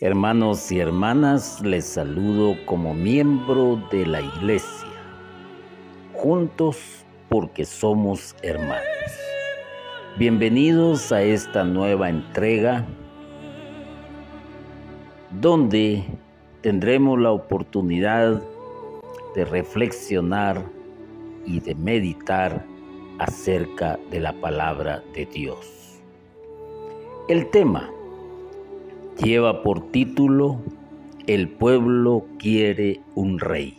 Hermanos y hermanas, les saludo como miembro de la iglesia, juntos porque somos hermanos. Bienvenidos a esta nueva entrega donde tendremos la oportunidad de reflexionar y de meditar acerca de la palabra de Dios. El tema lleva por título El pueblo quiere un rey.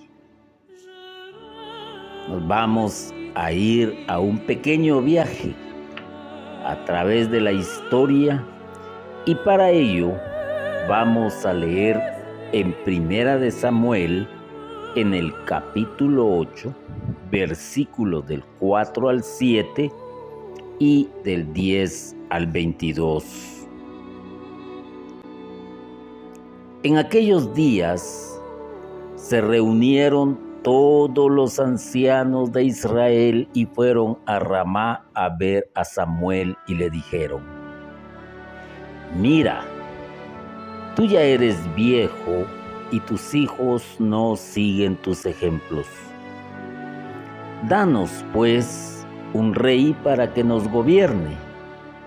Nos vamos a ir a un pequeño viaje a través de la historia y para ello vamos a leer en Primera de Samuel en el capítulo 8, versículos del 4 al 7 y del 10 al 22. En aquellos días se reunieron todos los ancianos de Israel y fueron a Ramá a ver a Samuel y le dijeron, mira, tú ya eres viejo y tus hijos no siguen tus ejemplos. Danos, pues, un rey para que nos gobierne,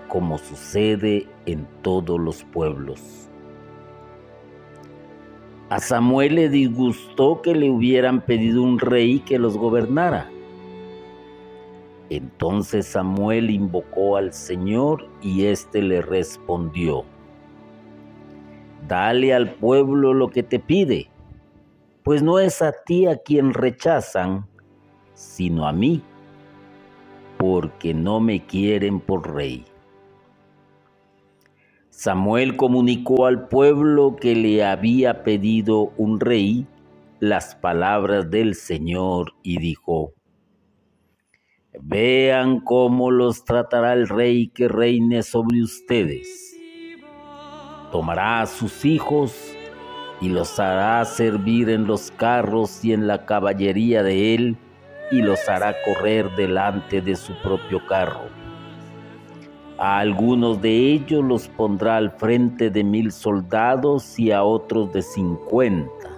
como sucede en todos los pueblos. A Samuel le disgustó que le hubieran pedido un rey que los gobernara. Entonces Samuel invocó al Señor y éste le respondió, Dale al pueblo lo que te pide, pues no es a ti a quien rechazan, sino a mí, porque no me quieren por rey. Samuel comunicó al pueblo que le había pedido un rey las palabras del Señor y dijo, Vean cómo los tratará el rey que reine sobre ustedes. Tomará a sus hijos y los hará servir en los carros y en la caballería de él y los hará correr delante de su propio carro a algunos de ellos los pondrá al frente de mil soldados y a otros de cincuenta.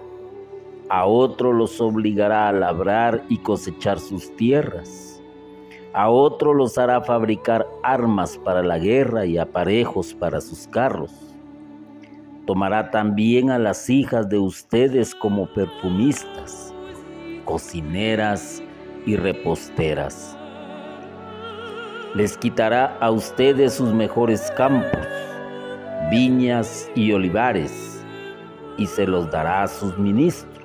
A otros los obligará a labrar y cosechar sus tierras. A otros los hará fabricar armas para la guerra y aparejos para sus carros. Tomará también a las hijas de ustedes como perfumistas, cocineras y reposteras les quitará a ustedes sus mejores campos, viñas y olivares, y se los dará a sus ministros.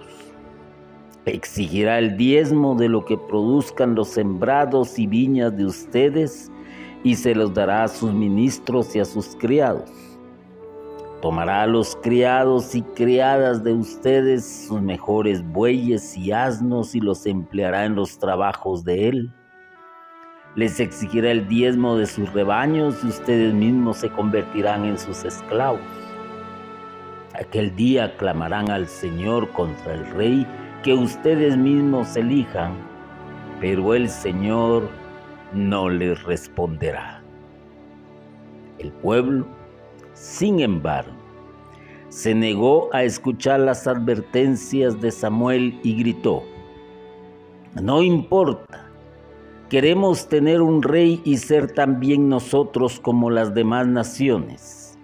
Exigirá el diezmo de lo que produzcan los sembrados y viñas de ustedes, y se los dará a sus ministros y a sus criados. Tomará a los criados y criadas de ustedes sus mejores bueyes y asnos y los empleará en los trabajos de él les exigirá el diezmo de sus rebaños y ustedes mismos se convertirán en sus esclavos. Aquel día clamarán al Señor contra el rey que ustedes mismos elijan, pero el Señor no les responderá. El pueblo, sin embargo, se negó a escuchar las advertencias de Samuel y gritó, no importa Queremos tener un rey y ser también nosotros como las demás naciones.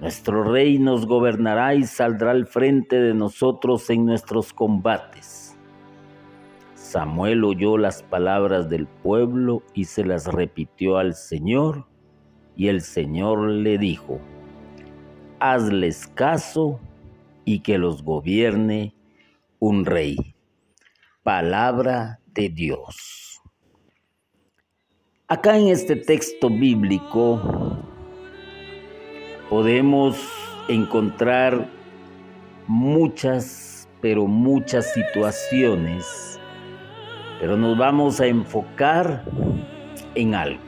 Nuestro rey nos gobernará y saldrá al frente de nosotros en nuestros combates. Samuel oyó las palabras del pueblo y se las repitió al Señor, y el Señor le dijo, hazles caso y que los gobierne un rey. Palabra de Dios. Acá en este texto bíblico podemos encontrar muchas, pero muchas situaciones, pero nos vamos a enfocar en algo.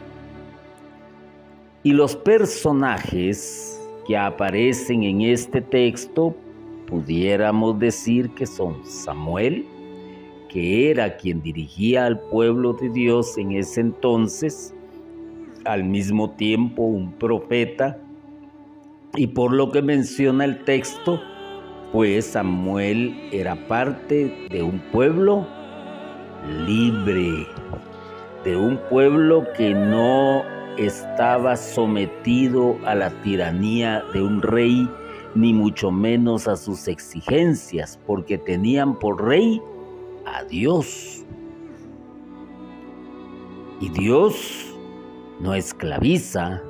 Y los personajes que aparecen en este texto, pudiéramos decir que son Samuel, que era quien dirigía al pueblo de Dios en ese entonces, al mismo tiempo un profeta, Y por lo que menciona el texto, pues Samuel era parte de un pueblo libre, de un pueblo que no estaba sometido a la tiranía de un rey, ni mucho menos a sus exigencias, porque tenían por rey a Dios. Y Dios no esclaviza,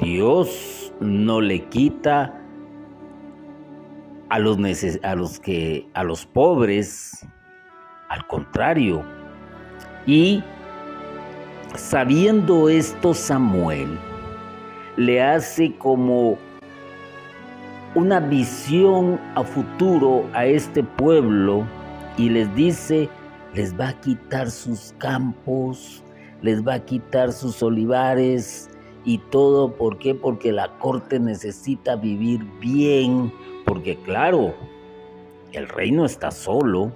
Dios no le quita a los, a los que a los pobres, al contrario. Y sabiendo esto Samuel le hace como una visión a futuro a este pueblo y les dice, les va a quitar sus campos, les va a quitar sus olivares y todo. ¿Por qué? Porque la corte necesita vivir bien, porque claro, el reino está solo.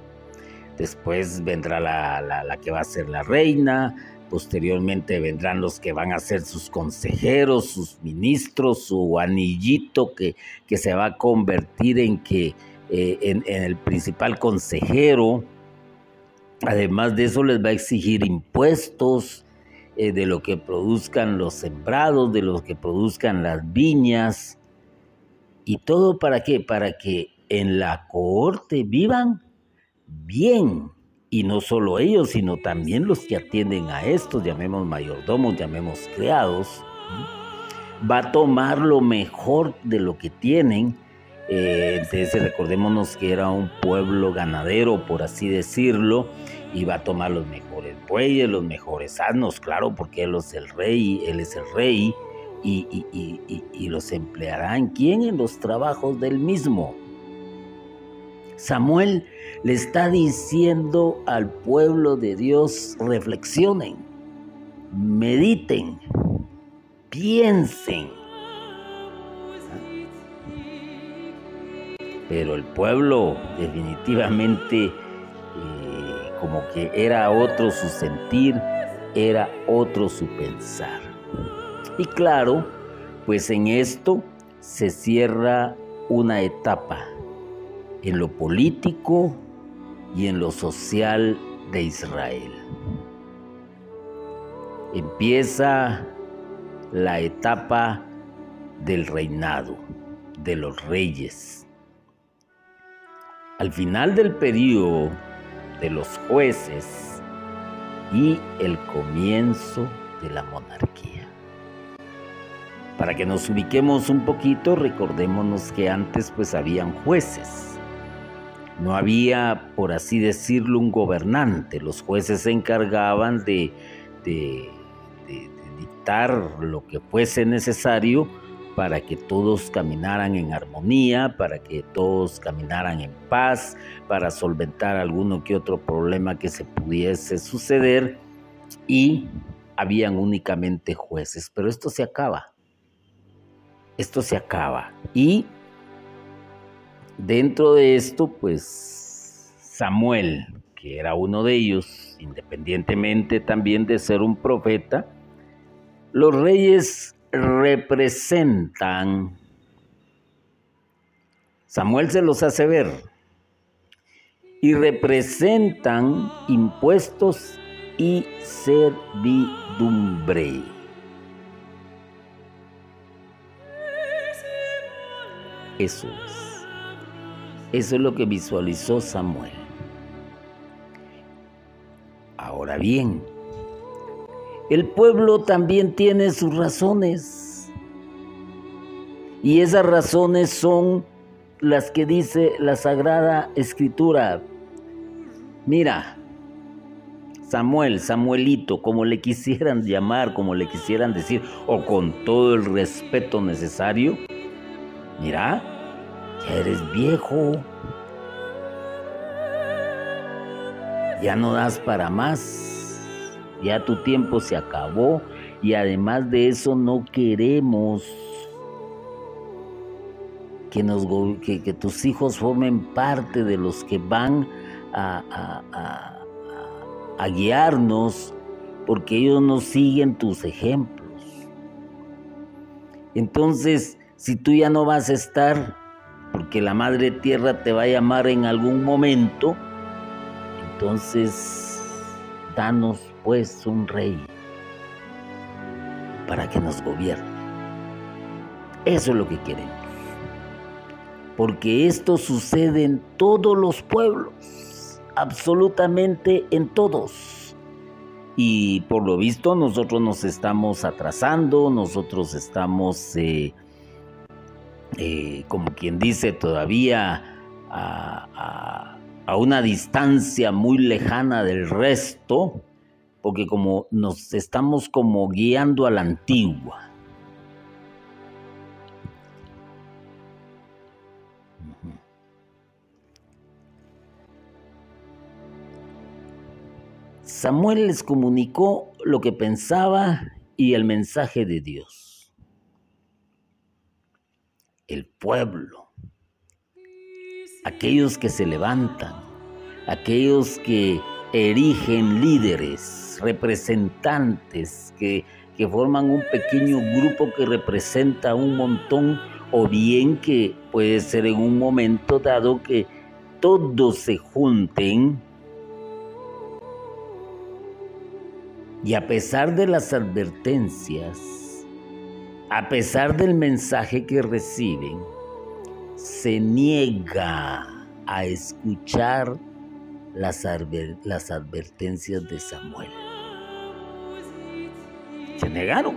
Después vendrá la, la, que va a ser la reina, posteriormente vendrán los que van a ser sus consejeros, sus ministros, su anillito que, que se va a convertir en, que, eh, en, el principal consejero. Además de eso les va a exigir impuestos eh, de lo que produzcan los sembrados, de lo que produzcan las viñas. ¿Y todo para qué? Para que en la cohorte vivan bien. Y no solo ellos, sino también los que atienden a estos, llamemos mayordomos, llamemos criados. Va a tomar lo mejor de lo que tienen. Eh, entonces recordémonos que era un pueblo ganadero, por así decirlo, va a tomar los mejores bueyes, los mejores asnos, claro, porque él es el rey, él es el rey, y, y los empleará en quién? En los trabajos del mismo. Samuel le está diciendo al pueblo de Dios, reflexionen, mediten, piensen. Pero el pueblo definitivamente como que era otro su sentir, era otro su pensar. Y claro, pues en esto se cierra una etapa en lo político y en lo social de Israel. Empieza la etapa del reinado, de los reyes. Al final del periodo de los jueces y el comienzo de la monarquía. Para que nos ubiquemos un poquito, recordémonos que antes pues habían jueces. No había, por así decirlo, un gobernante. Los jueces se encargaban de, de dictar lo que fuese necesario para que todos caminaran en armonía, para que todos caminaran en paz, para solventar alguno que otro problema que se pudiese suceder. Y habían únicamente jueces, pero esto se acaba. Esto se acaba. Y dentro de esto pues Samuel, que era uno de ellos, independientemente también de ser un profeta, los reyes representan, Samuel se los hace ver, y representan impuestos y servidumbre. Eso es. Eso es lo que visualizó Samuel. Ahora bien, el pueblo también tiene sus razones. Y esas razones son las que dice la Sagrada Escritura. Mira, Samuel, Samuelito, como le quisieran llamar, como le quisieran decir, o con todo el respeto necesario, mira, ya eres viejo, ya no das para más ya tu tiempo se acabó y además de eso no queremos que, nos, que, tus hijos formen parte de los que van a, a guiarnos porque ellos no siguen tus ejemplos. Entonces, si tú ya no vas a estar, porque la Madre Tierra te va a llamar en algún momento, entonces danos pues un rey para que nos gobierne. Eso es lo que queremos. Porque esto sucede en todos los pueblos, absolutamente en todos. Y por lo visto nosotros nos estamos atrasando, nosotros estamos, eh, eh, como quien dice, todavía a, a una distancia muy lejana del resto, porque como nos estamos como guiando a la antigua. Samuel les comunicó lo que pensaba y el mensaje de Dios. El pueblo, aquellos que se levantan, aquellos que erigen líderes, representantes, que, que forman un pequeño grupo que representa un montón, o bien que puede ser en un momento dado que todos se junten Y a pesar de las advertencias, a pesar del mensaje que reciben, se niega a escuchar las, las advertencias de Samuel. Se negaron,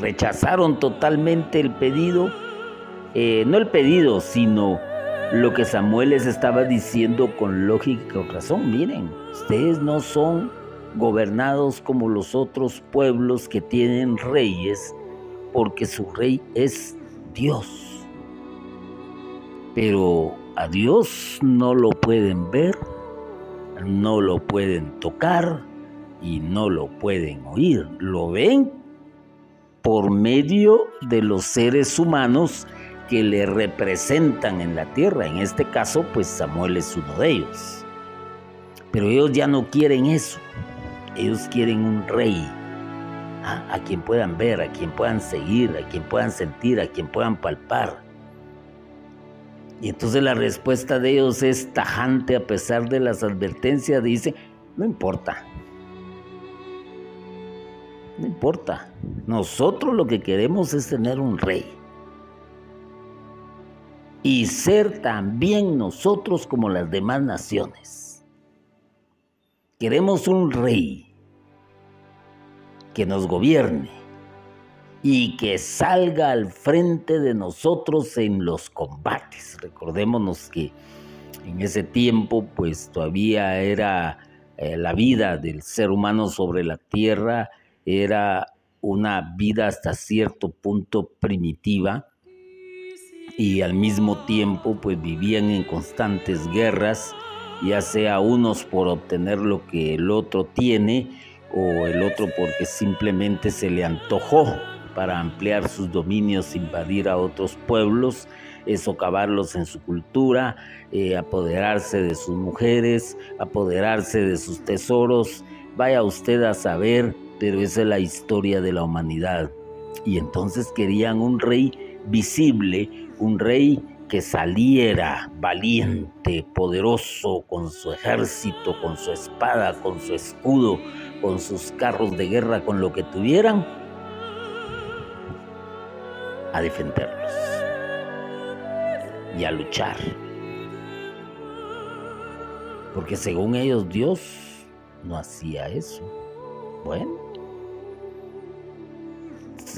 rechazaron totalmente el pedido, eh, no el pedido, sino lo que Samuel les estaba diciendo con lógica y razón. Miren, ustedes no son gobernados como los otros pueblos que tienen reyes, porque su rey es Dios. Pero a Dios no lo pueden ver, no lo pueden tocar y no lo pueden oír. Lo ven por medio de los seres humanos que le representan en la tierra. En este caso, pues Samuel es uno de ellos. Pero ellos ya no quieren eso. Ellos quieren un rey ¿ah? a quien puedan ver, a quien puedan seguir, a quien puedan sentir, a quien puedan palpar. Y entonces la respuesta de ellos es tajante a pesar de las advertencias. Dice, no importa. No importa. Nosotros lo que queremos es tener un rey. Y ser también nosotros como las demás naciones. Queremos un rey que nos gobierne y que salga al frente de nosotros en los combates. Recordémonos que en ese tiempo pues todavía era eh, la vida del ser humano sobre la tierra, era una vida hasta cierto punto primitiva y al mismo tiempo pues vivían en constantes guerras, ya sea unos por obtener lo que el otro tiene o el otro porque simplemente se le antojó para ampliar sus dominios, invadir a otros pueblos, socavarlos en su cultura, eh, apoderarse de sus mujeres, apoderarse de sus tesoros. Vaya usted a saber, pero esa es la historia de la humanidad. Y entonces querían un rey visible, un rey que saliera valiente, poderoso, con su ejército, con su espada, con su escudo, con sus carros de guerra, con lo que tuvieran, a defenderlos y a luchar. Porque según ellos Dios no hacía eso. Bueno,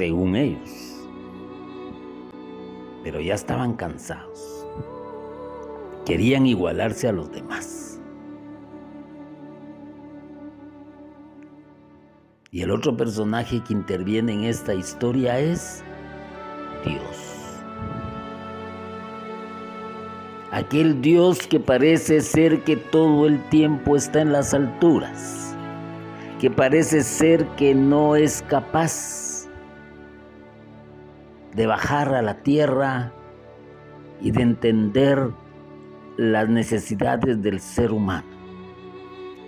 según ellos. Pero ya estaban cansados. Querían igualarse a los demás. Y el otro personaje que interviene en esta historia es Dios. Aquel Dios que parece ser que todo el tiempo está en las alturas, que parece ser que no es capaz de bajar a la tierra y de entender las necesidades del ser humano.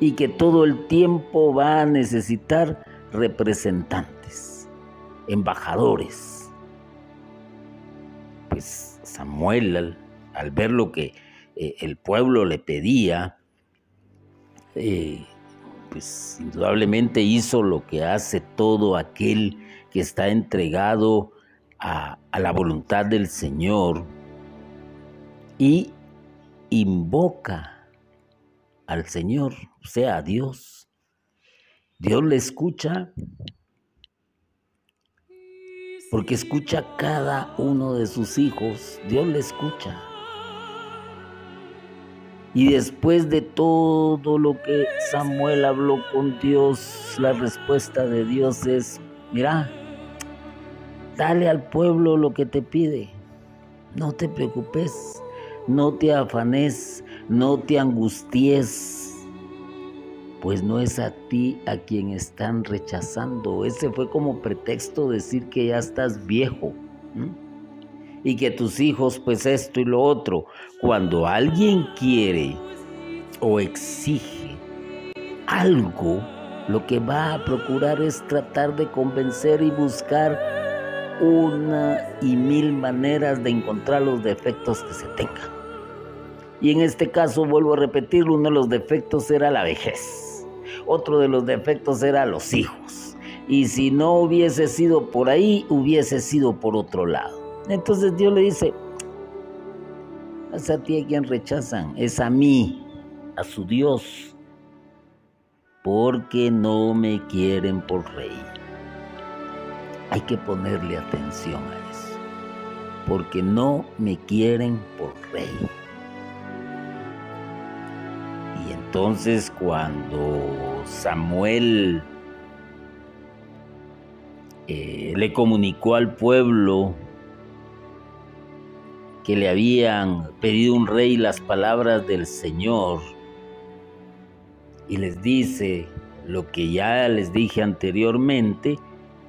Y que todo el tiempo va a necesitar representantes, embajadores, pues Samuel, al, ver lo que eh, el pueblo le pedía, eh, pues indudablemente hizo lo que hace todo aquel que está entregado a, la voluntad del Señor y invoca al Señor, o sea, a Dios. Dios le escucha porque escucha cada uno de sus hijos, Dios le escucha. Y después de todo lo que Samuel habló con Dios, la respuesta de Dios es, mira, dale al pueblo lo que te pide, no te preocupes, no te afanes, no te angusties, pues no es a ti a quien están rechazando. Ese fue como pretexto decir que ya estás viejo. Y que tus hijos, pues esto y lo otro. Cuando alguien quiere o exige algo, lo que va a procurar es tratar de convencer y buscar una y mil maneras de encontrar los defectos que se tengan. Y en este caso, vuelvo a repetir, uno de los defectos era la vejez. Otro de los defectos era los hijos. Y si no hubiese sido por ahí, hubiese sido por otro lado. Entonces Dios le dice, es a ti a quien rechazan, es a mí, a su Dios, porque no me quieren por rey. Hay que ponerle atención a eso, porque no me quieren por rey. Y entonces cuando Samuel eh, le comunicó al pueblo que le habían pedido un rey las palabras del Señor y les dice lo que ya les dije anteriormente,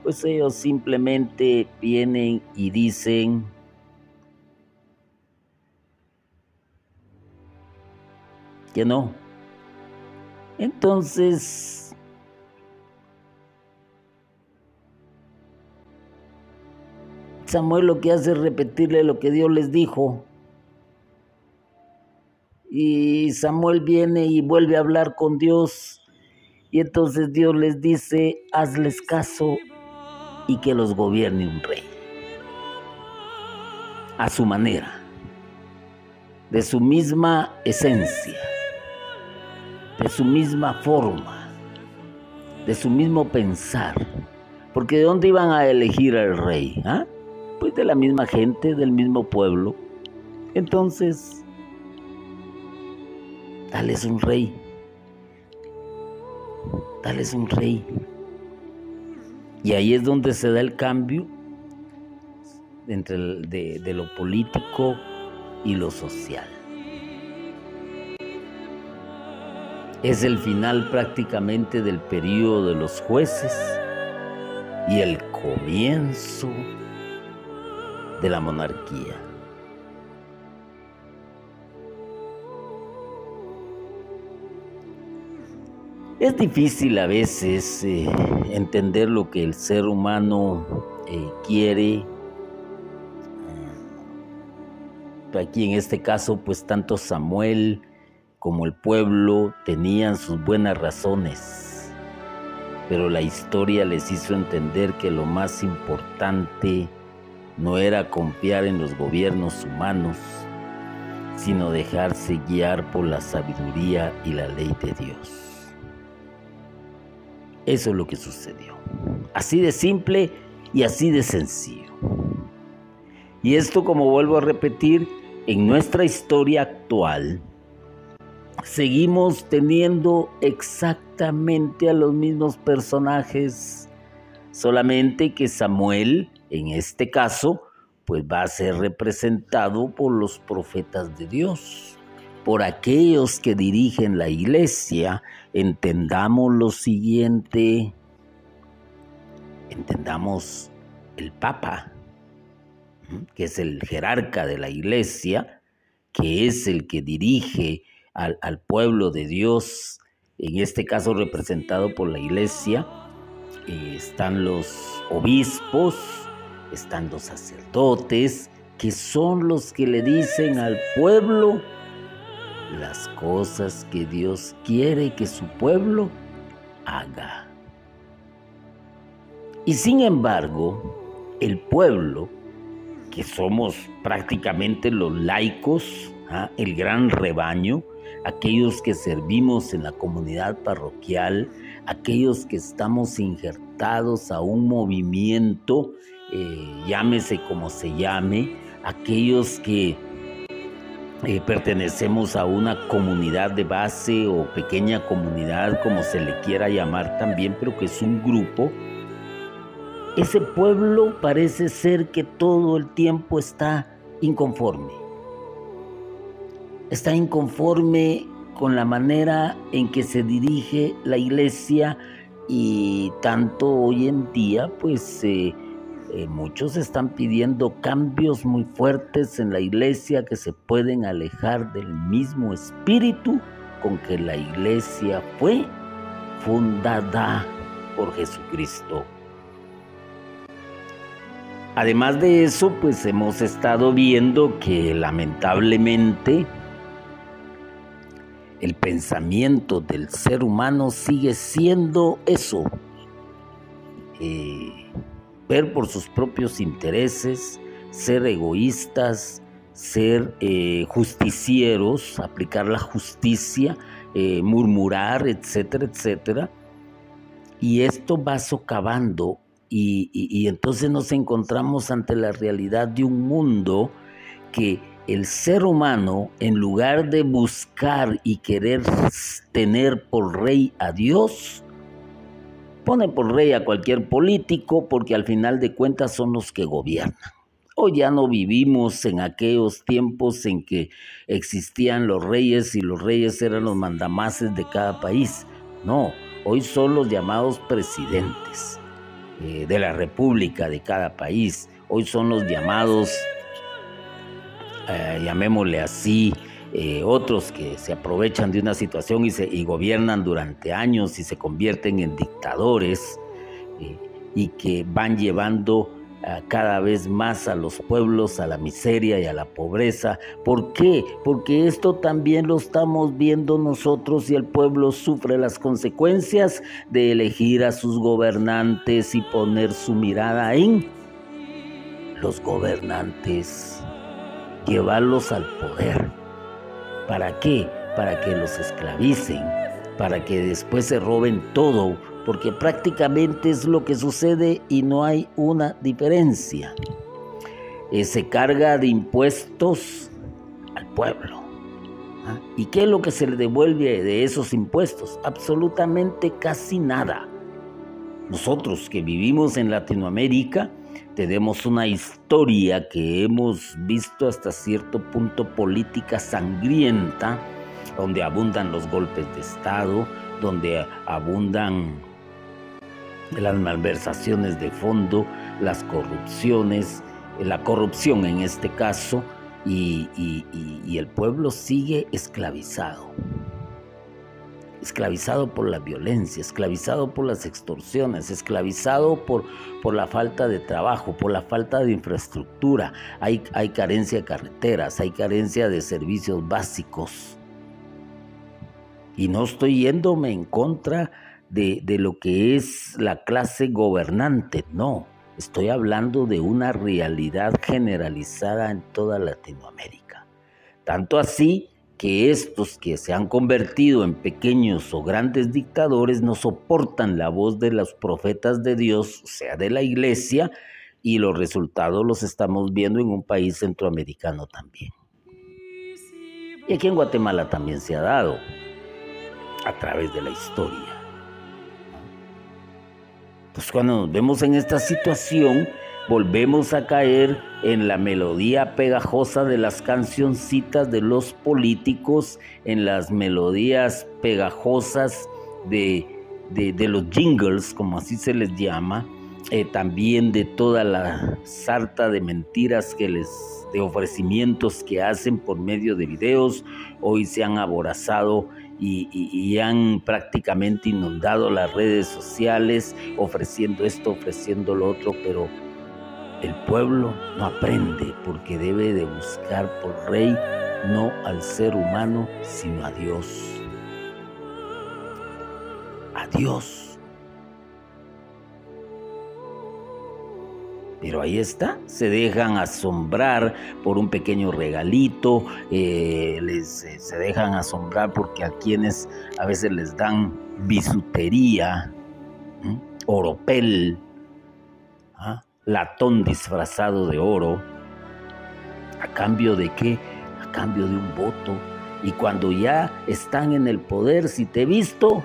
pues ellos simplemente vienen y dicen, que no, entonces, Samuel lo que hace es repetirle lo que Dios les dijo. Y Samuel viene y vuelve a hablar con Dios. Y entonces Dios les dice, hazles caso y que los gobierne un rey. A su manera, de su misma esencia de su misma forma, de su mismo pensar. Porque ¿de dónde iban a elegir al rey? ¿Ah? Pues de la misma gente, del mismo pueblo. Entonces, dales un rey. Dales un rey. Y ahí es donde se da el cambio entre de, de lo político y lo social. es el final prácticamente del periodo de los jueces y el comienzo de la monarquía. Es difícil a veces eh, entender lo que el ser humano eh, quiere. Aquí en este caso, pues tanto Samuel, como el pueblo tenían sus buenas razones, pero la historia les hizo entender que lo más importante no era confiar en los gobiernos humanos, sino dejarse guiar por la sabiduría y la ley de Dios. Eso es lo que sucedió. Así de simple y así de sencillo. Y esto, como vuelvo a repetir, en nuestra historia actual, seguimos teniendo exactamente a los mismos personajes, solamente que Samuel, en este caso, pues va a ser representado por los profetas de Dios, por aquellos que dirigen la iglesia. Entendamos lo siguiente, entendamos el Papa, que es el jerarca de la iglesia, que es el que dirige al, pueblo de Dios, en este caso representado por la iglesia, eh, están los obispos, están los sacerdotes, que son los que le dicen al pueblo las cosas que Dios quiere que su pueblo haga. Y sin embargo, el pueblo, que somos prácticamente los laicos, ¿ah? el gran rebaño, aquellos que servimos en la comunidad parroquial, aquellos que estamos injertados a un movimiento, eh, llámese como se llame, aquellos que eh, pertenecemos a una comunidad de base o pequeña comunidad, como se le quiera llamar también, pero que es un grupo, ese pueblo parece ser que todo el tiempo está inconforme. Está inconforme con la manera en que se dirige la iglesia y tanto hoy en día pues eh, eh, muchos están pidiendo cambios muy fuertes en la iglesia que se pueden alejar del mismo espíritu con que la iglesia fue fundada por Jesucristo. Además de eso, pues hemos estado viendo que lamentablemente el pensamiento del ser humano sigue siendo eso, eh, ver por sus propios intereses, ser egoístas, ser eh, justicieros, aplicar la justicia, eh, murmurar, etcétera, etcétera. Y esto va socavando y, y entonces nos encontramos ante la realidad de un mundo que el ser humano, en lugar de buscar y querer tener por rey a Dios, Pone por rey a cualquier político porque al final de cuentas son los que gobiernan. Hoy ya no vivimos en aquellos tiempos en que existían los reyes y los reyes eran los mandamases de cada país. No, hoy son los llamados presidentes eh, de la república de cada país. Hoy son los llamados, eh, llamémosle así, eh, otros que se aprovechan de una situación y, se, y gobiernan durante años y se convierten en dictadores eh, y que van llevando cada vez más a los pueblos a la miseria y a la pobreza. ¿Por qué? Porque esto también lo estamos viendo nosotros y el pueblo sufre las consecuencias de elegir a sus gobernantes y poner su mirada en los gobernantes, llevarlos al poder ¿Para qué? Para que los esclavicen, para que después se roben todo, porque prácticamente es lo que sucede y no hay una diferencia. Eh, se carga de impuestos al pueblo. ¿ah? ¿Y qué es lo que se le devuelve de esos impuestos? Absolutamente casi nada. Nosotros que vivimos en Latinoamérica, tenemos una historia que hemos visto hasta cierto punto política sangrienta, donde abundan los golpes de Estado, donde abundan las malversaciones de fondo, las corrupciones, la corrupción en este caso, y, el pueblo sigue esclavizado esclavizado por la violencia, esclavizado por las extorsiones, esclavizado por, por la falta de trabajo, por la falta de infraestructura. Hay, hay carencia de carreteras, hay carencia de servicios básicos. Y no estoy yéndome en contra de, de lo que es la clase gobernante, no. Estoy hablando de una realidad generalizada en toda Latinoamérica. Tanto así que estos que se han convertido en pequeños o grandes dictadores no soportan la voz de los profetas de Dios, o sea, de la iglesia, y los resultados los estamos viendo en un país centroamericano también. Y aquí en Guatemala también se ha dado a través de la historia. Pues cuando nos vemos en esta situación, volvemos a caer en la melodía pegajosa de las cancioncitas de los políticos, en las melodías pegajosas de, los jingles, como así se les llama, eh, también de toda la sarta de mentiras que les de ofrecimientos que hacen por medio de videos, hoy se han aborazado y, han prácticamente inundado las redes sociales ofreciendo esto, ofreciendo lo otro, pero el pueblo no aprende porque debe de buscar por rey no al ser humano, sino a Dios. A Dios. Pero ahí está, se dejan asombrar por un pequeño regalito, eh, les, eh, se dejan asombrar porque a quienes a veces les dan bisutería, oropel. Latón disfrazado de oro, a cambio de qué? A cambio de un voto. Y cuando ya están en el poder, si te he visto,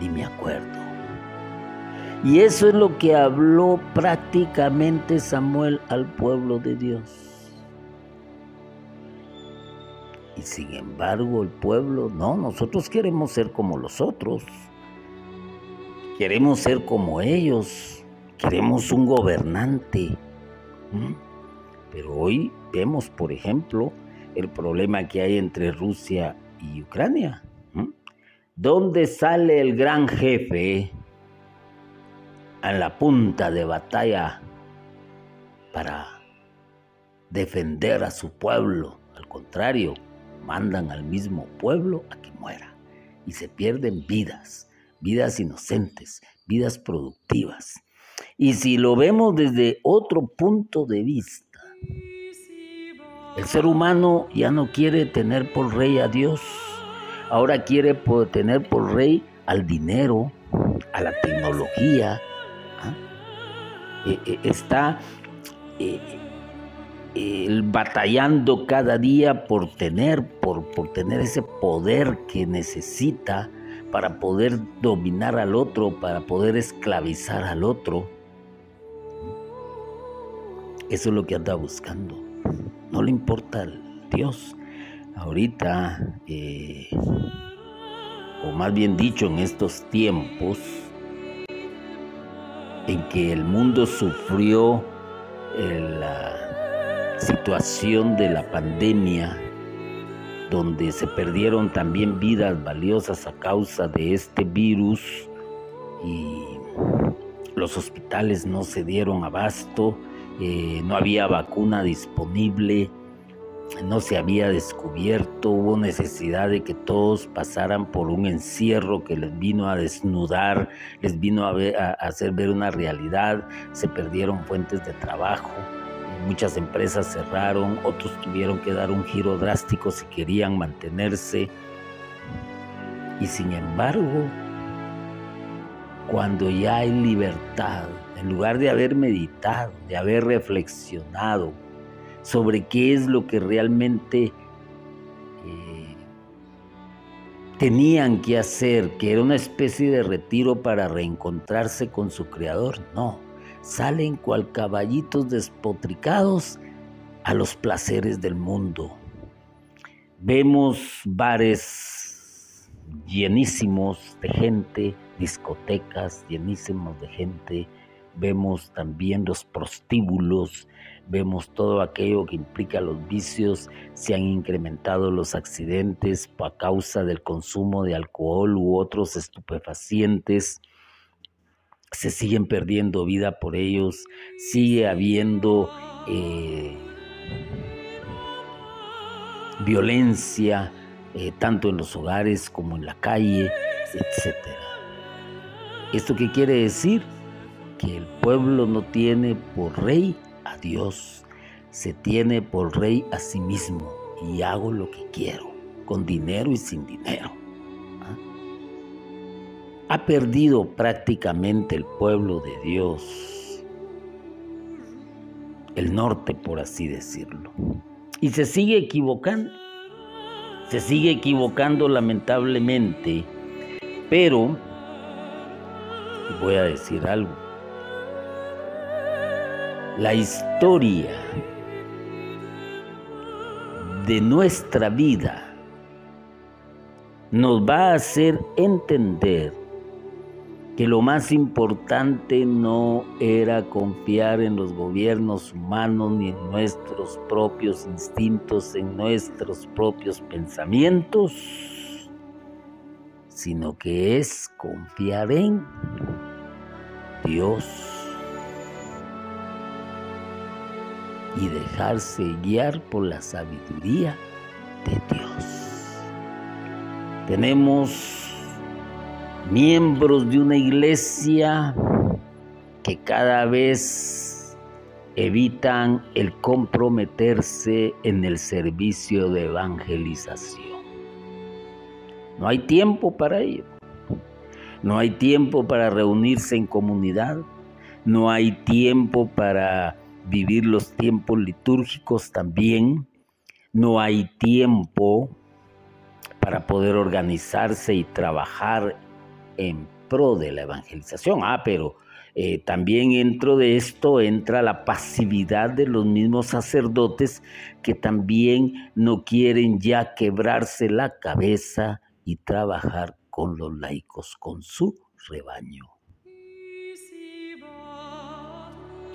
ni me acuerdo. Y eso es lo que habló prácticamente Samuel al pueblo de Dios. Y sin embargo el pueblo, no, nosotros queremos ser como los otros. Queremos ser como ellos. Queremos un gobernante. Pero hoy vemos, por ejemplo, el problema que hay entre Rusia y Ucrania. ¿Dónde sale el gran jefe? a la punta de batalla para defender a su pueblo. Al contrario, mandan al mismo pueblo a que muera. Y se pierden vidas, vidas inocentes, vidas productivas. Y si lo vemos desde otro punto de vista, el ser humano ya no quiere tener por rey a Dios, ahora quiere tener por rey al dinero, a la tecnología, eh, eh, está eh, batallando cada día por tener, por, por tener ese poder que necesita para poder dominar al otro, para poder esclavizar al otro. Eso es lo que anda buscando. No le importa el Dios. Ahorita, o más bien dicho, en estos tiempos, en que el mundo sufrió eh, la situación de la pandemia, donde se perdieron también vidas valiosas a causa de este virus y los hospitales no se dieron abasto, eh, no había vacuna disponible, no se había descubierto, hubo necesidad de que todos pasaran por un encierro que les vino a desnudar, les vino a, hacer ver una realidad, se perdieron fuentes de trabajo, muchas empresas cerraron, otros tuvieron que dar un giro drástico si querían mantenerse. Y sin embargo, cuando ya hay libertad, en lugar de haber meditado, de haber reflexionado, sobre qué es lo que realmente eh, tenían que hacer, que era una especie de retiro para reencontrarse con su creador. No, salen cual caballitos despotricados a los placeres del mundo. Vemos bares llenísimos de gente, discotecas llenísimos de gente, vemos también los prostíbulos, vemos todo aquello que implica los vicios, se han incrementado los accidentes a causa del consumo de alcohol u otros estupefacientes, se siguen perdiendo vida por ellos, sigue habiendo eh, violencia, eh, tanto en los hogares como en la calle, etc. ¿Esto qué quiere decir? Que el pueblo no tiene por rey a Dios, se tiene por rey a sí mismo y hago lo que quiero, con dinero y sin dinero. ¿ah? Ha perdido prácticamente el pueblo de Dios, el norte por así decirlo, y se sigue equivocando, se sigue equivocando lamentablemente, pero voy a decir algo la historia de nuestra vida nos va a hacer entender que lo más importante no era confiar en los gobiernos humanos ni en nuestros propios instintos, en nuestros propios pensamientos, sino que es confiar en Dios y dejarse guiar por la sabiduría de Dios. Tenemos miembros de una iglesia que cada vez evitan el comprometerse en el servicio de evangelización. No hay tiempo para ello. No hay tiempo para reunirse en comunidad. No hay tiempo para vivir los tiempos litúrgicos también. No hay tiempo para poder organizarse y trabajar en pro de la evangelización. Ah, pero eh, también dentro de esto entra la pasividad de los mismos sacerdotes que también no quieren ya quebrarse la cabeza y trabajar con los laicos, con su rebaño.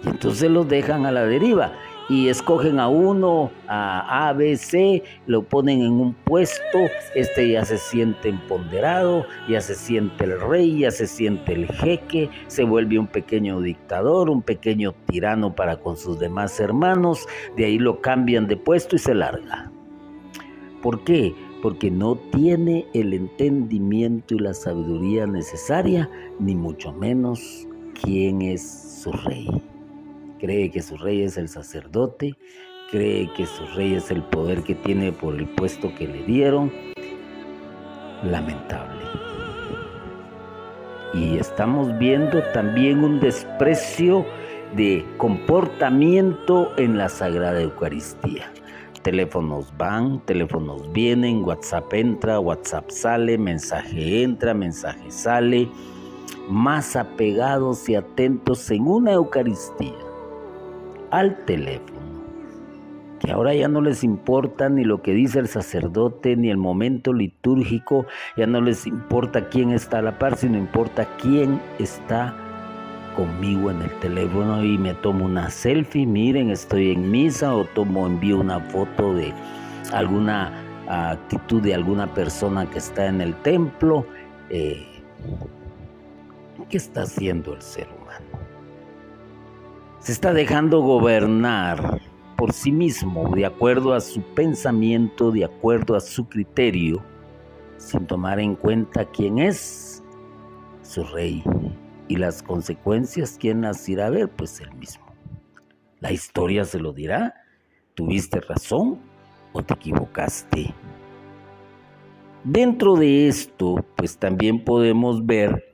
Y entonces los dejan a la deriva y escogen a uno, a A, B, C, lo ponen en un puesto, este ya se siente empoderado, ya se siente el rey, ya se siente el jeque, se vuelve un pequeño dictador, un pequeño tirano para con sus demás hermanos, de ahí lo cambian de puesto y se larga. ¿Por qué? Porque no tiene el entendimiento y la sabiduría necesaria, ni mucho menos quién es su rey cree que su rey es el sacerdote, cree que su rey es el poder que tiene por el puesto que le dieron. Lamentable. Y estamos viendo también un desprecio de comportamiento en la Sagrada Eucaristía. Teléfonos van, teléfonos vienen, WhatsApp entra, WhatsApp sale, mensaje entra, mensaje sale, más apegados y atentos en una Eucaristía al teléfono, que ahora ya no les importa ni lo que dice el sacerdote, ni el momento litúrgico, ya no les importa quién está a la par, sino importa quién está conmigo en el teléfono y me tomo una selfie, miren, estoy en misa o tomo, envío una foto de alguna actitud de alguna persona que está en el templo. Eh, ¿Qué está haciendo el ser? Se está dejando gobernar por sí mismo, de acuerdo a su pensamiento, de acuerdo a su criterio, sin tomar en cuenta quién es su rey y las consecuencias, quién las irá a ver, pues él mismo. La historia se lo dirá, tuviste razón o te equivocaste. Dentro de esto, pues también podemos ver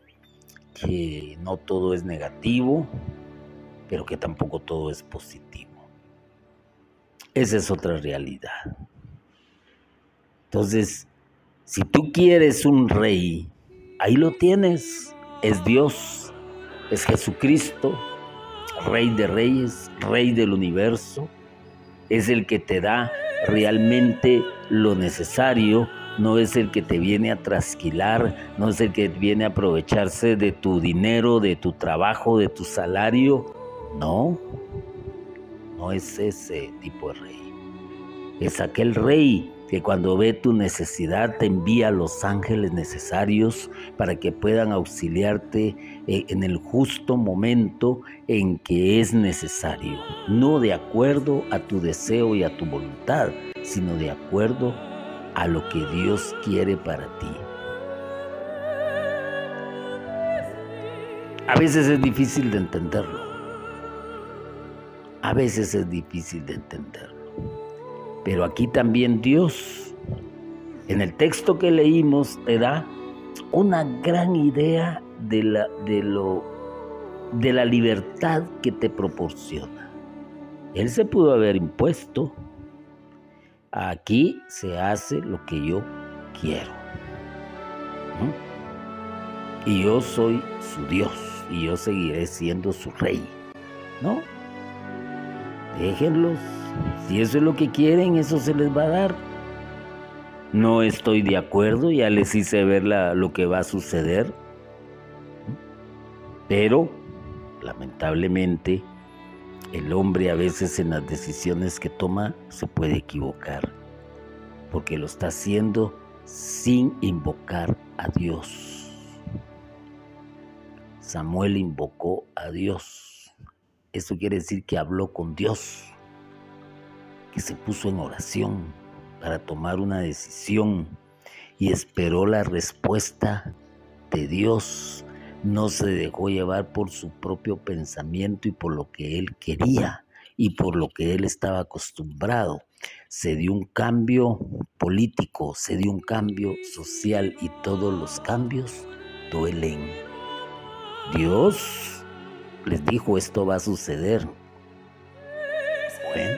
que no todo es negativo, pero que tampoco todo es positivo. Esa es otra realidad. Entonces, si tú quieres un rey, ahí lo tienes. Es Dios, es Jesucristo, Rey de Reyes, Rey del universo. Es el que te da realmente lo necesario, no es el que te viene a trasquilar, no es el que viene a aprovecharse de tu dinero, de tu trabajo, de tu salario, no, no es ese tipo de rey. Es aquel rey que cuando ve tu necesidad te envía los ángeles necesarios para que puedan auxiliarte eh, en el justo momento en que es necesario, no de acuerdo a tu deseo y a tu voluntad, sino de acuerdo a lo que Dios quiere para ti. A veces es difícil de entenderlo a veces es difícil de entenderlo. Pero aquí también Dios, en el texto que leímos, te da una gran idea de la, de lo, de la libertad que te proporciona. Él se pudo haber impuesto. Aquí se hace lo que yo quiero. Y yo soy su Dios y yo seguiré siendo su rey. ¿No? Déjenlos. Si eso es lo que quieren, eso se les va a dar. No estoy de acuerdo, ya les hice ver lo que va a suceder. Pero, lamentablemente, el hombre a veces en las decisiones que toma se puede equivocar, porque lo está haciendo sin invocar a Dios. Samuel invocó a Dios. Eso quiere decir que habló con Dios. que se puso en oración para tomar una decisión y esperó la respuesta de Dios. No se dejó llevar por su propio pensamiento y por lo que él quería y por lo que él estaba acostumbrado. Se dio un cambio político, se dio un cambio social y todos los cambios duelen. Dios les dijo esto va a suceder. Bueno,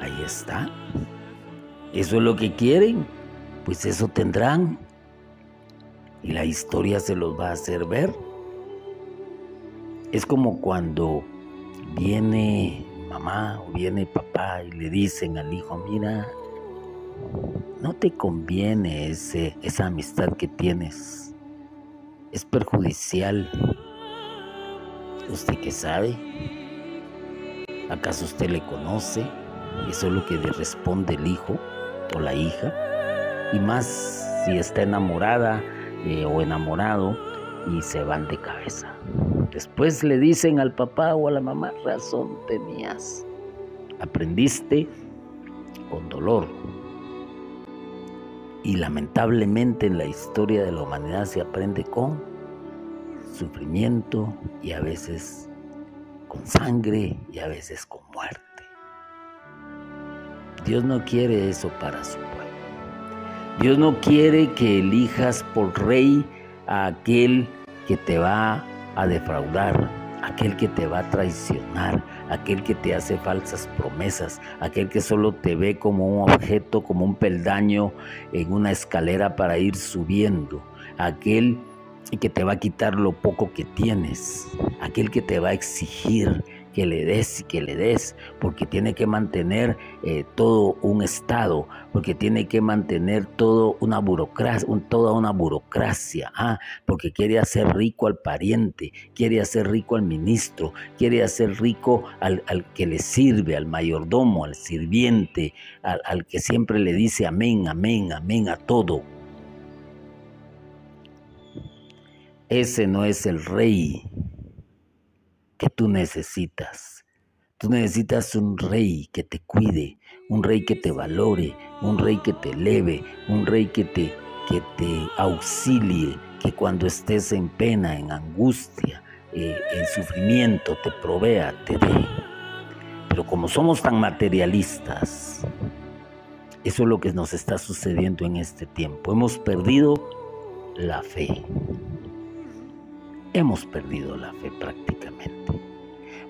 ahí está. ¿Eso es lo que quieren? Pues eso tendrán. Y la historia se los va a hacer ver. Es como cuando viene mamá o viene papá y le dicen al hijo, mira, no te conviene ese, esa amistad que tienes. Es perjudicial. ¿Usted qué sabe? ¿Acaso usted le conoce? Eso es lo que le responde el hijo o la hija. Y más si está enamorada eh, o enamorado y se van de cabeza. Después le dicen al papá o a la mamá, razón tenías. Aprendiste con dolor. Y lamentablemente en la historia de la humanidad se aprende con sufrimiento y a veces con sangre y a veces con muerte. Dios no quiere eso para su pueblo. Dios no quiere que elijas por rey a aquel que te va a defraudar, aquel que te va a traicionar, aquel que te hace falsas promesas, aquel que solo te ve como un objeto, como un peldaño en una escalera para ir subiendo, aquel que te va a quitar lo poco que tienes, aquel que te va a exigir que le des y que le des, porque tiene que mantener eh, todo un Estado, porque tiene que mantener todo una burocracia, toda una burocracia, ah, porque quiere hacer rico al pariente, quiere hacer rico al ministro, quiere hacer rico al, que le sirve, al mayordomo, al sirviente, al, al que siempre le dice amén, amén, amén a todo. Ese no es el rey que tú necesitas. Tú necesitas un rey que te cuide, un rey que te valore, un rey que te eleve, un rey que te, que te auxilie, que cuando estés en pena, en angustia, eh, en sufrimiento, te provea, te dé. Pero como somos tan materialistas, eso es lo que nos está sucediendo en este tiempo. Hemos perdido la fe. Hemos perdido la fe prácticamente.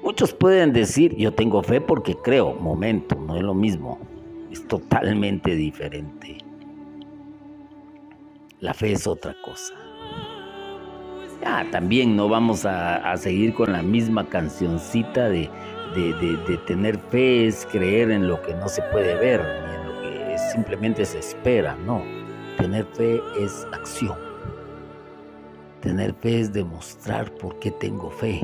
Muchos pueden decir, yo tengo fe porque creo, momento, no es lo mismo, es totalmente diferente. La fe es otra cosa. Ya, también no vamos a, seguir con la misma cancioncita de, de, tener fe es creer en lo que no se puede ver, ni en lo que simplemente se espera, no. Tener fe es acción. Tener fe es demostrar por qué tengo fe.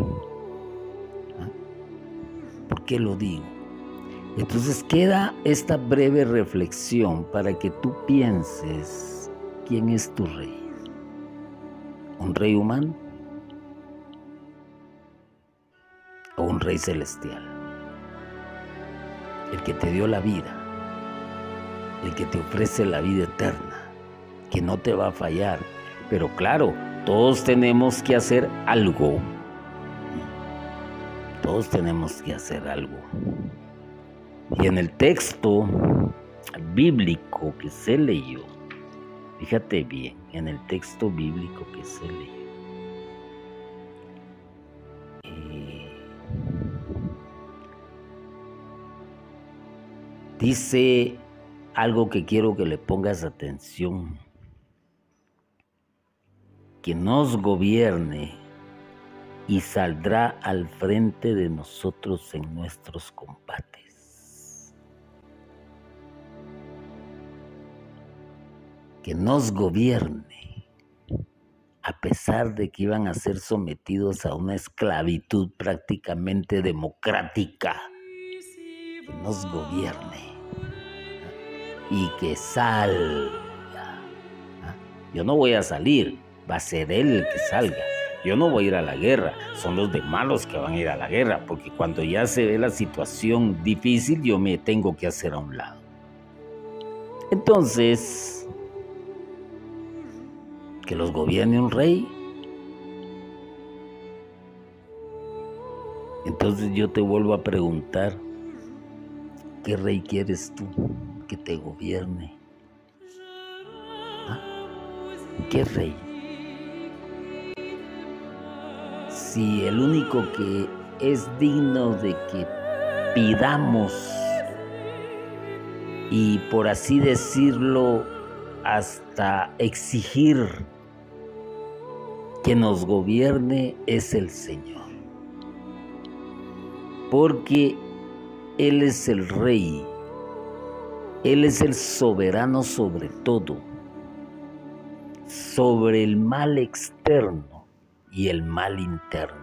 ¿Por qué lo digo? Entonces queda esta breve reflexión para que tú pienses quién es tu rey. ¿Un rey humano? ¿O un rey celestial? El que te dio la vida, el que te ofrece la vida eterna, que no te va a fallar. Pero claro, todos tenemos que hacer algo todos tenemos que hacer algo. Y en el texto bíblico que se leyó, fíjate bien, en el texto bíblico que se leyó, eh, dice algo que quiero que le pongas atención, que nos gobierne y saldrá al frente de nosotros en nuestros combates. Que nos gobierne, a pesar de que iban a ser sometidos a una esclavitud prácticamente democrática. Que nos gobierne y que salga. Yo no voy a salir, va a ser él el que salga Yo no voy a ir a la guerra, son los demás los que van a ir a la guerra, porque cuando ya se ve la situación difícil, yo me tengo que hacer a un lado. Entonces, que los gobierne un rey. Entonces yo te vuelvo a preguntar, ¿qué rey quieres tú que te gobierne? ¿Ah? ¿Qué rey? Si el único que es digno de que pidamos y por así decirlo, hasta exigir que nos gobierne es el Señor. Porque Él es el Rey, Él es el soberano sobre todo, sobre el mal externo y el mal interno.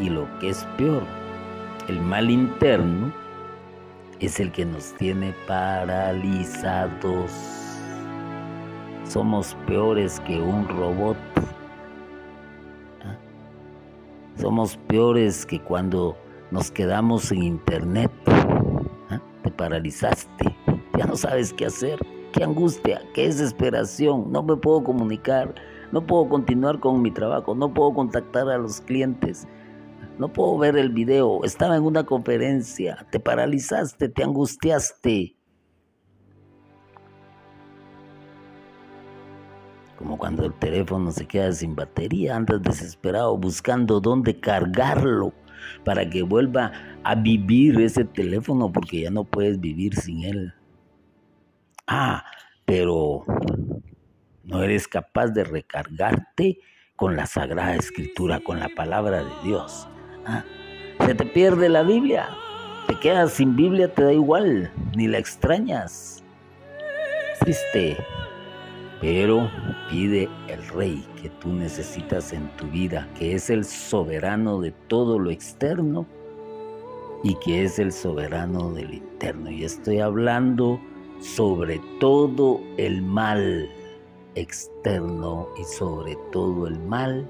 Y lo que es peor, el mal interno es el que nos tiene paralizados. Somos peores que un robot. ¿Ah? Somos peores que cuando nos quedamos en internet. ¿Ah? Te paralizaste. Ya no sabes qué hacer. Qué angustia, qué desesperación. No me puedo comunicar. No puedo continuar con mi trabajo. No puedo contactar a los clientes no puedo ver el video, estaba en una conferencia, te paralizaste, te angustiaste. Como cuando el teléfono se queda sin batería, andas desesperado buscando dónde cargarlo para que vuelva a vivir ese teléfono porque ya no puedes vivir sin él. Ah, pero no eres capaz de recargarte con la Sagrada Escritura, con la palabra de Dios. Ah, se te pierde la Biblia. Te quedas sin Biblia, te da igual, ni la extrañas. Triste. Pero pide el rey que tú necesitas en tu vida, que es el soberano de todo lo externo y que es el soberano del interno. Y estoy hablando sobre todo el mal externo y sobre todo el mal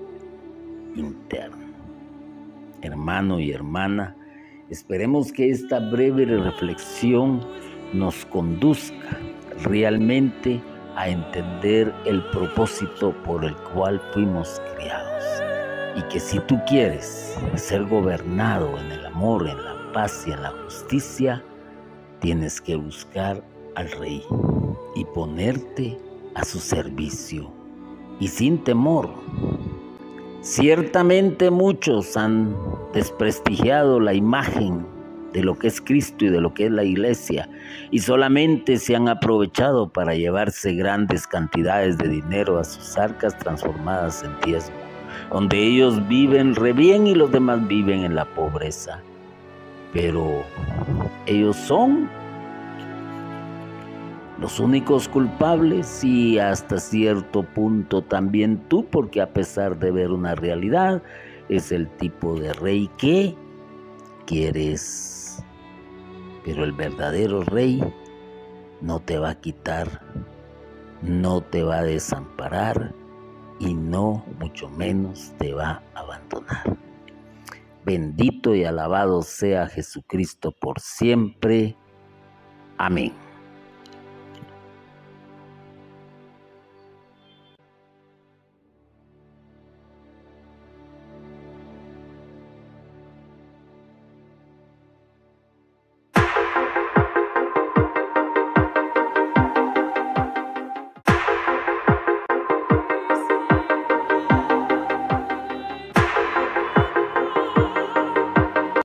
interno hermano y hermana, esperemos que esta breve reflexión nos conduzca realmente a entender el propósito por el cual fuimos criados. Y que si tú quieres ser gobernado en el amor, en la paz y en la justicia, tienes que buscar al Rey y ponerte a su servicio. Y sin temor, Ciertamente muchos han desprestigiado la imagen de lo que es Cristo y de lo que es la iglesia y solamente se han aprovechado para llevarse grandes cantidades de dinero a sus arcas transformadas en diezmo, donde ellos viven re bien y los demás viven en la pobreza. Pero ellos son los únicos culpables y hasta cierto punto también tú, porque a pesar de ver una realidad, es el tipo de rey que quieres. Pero el verdadero rey no te va a quitar, no te va a desamparar y no mucho menos te va a abandonar. Bendito y alabado sea Jesucristo por siempre. Amén.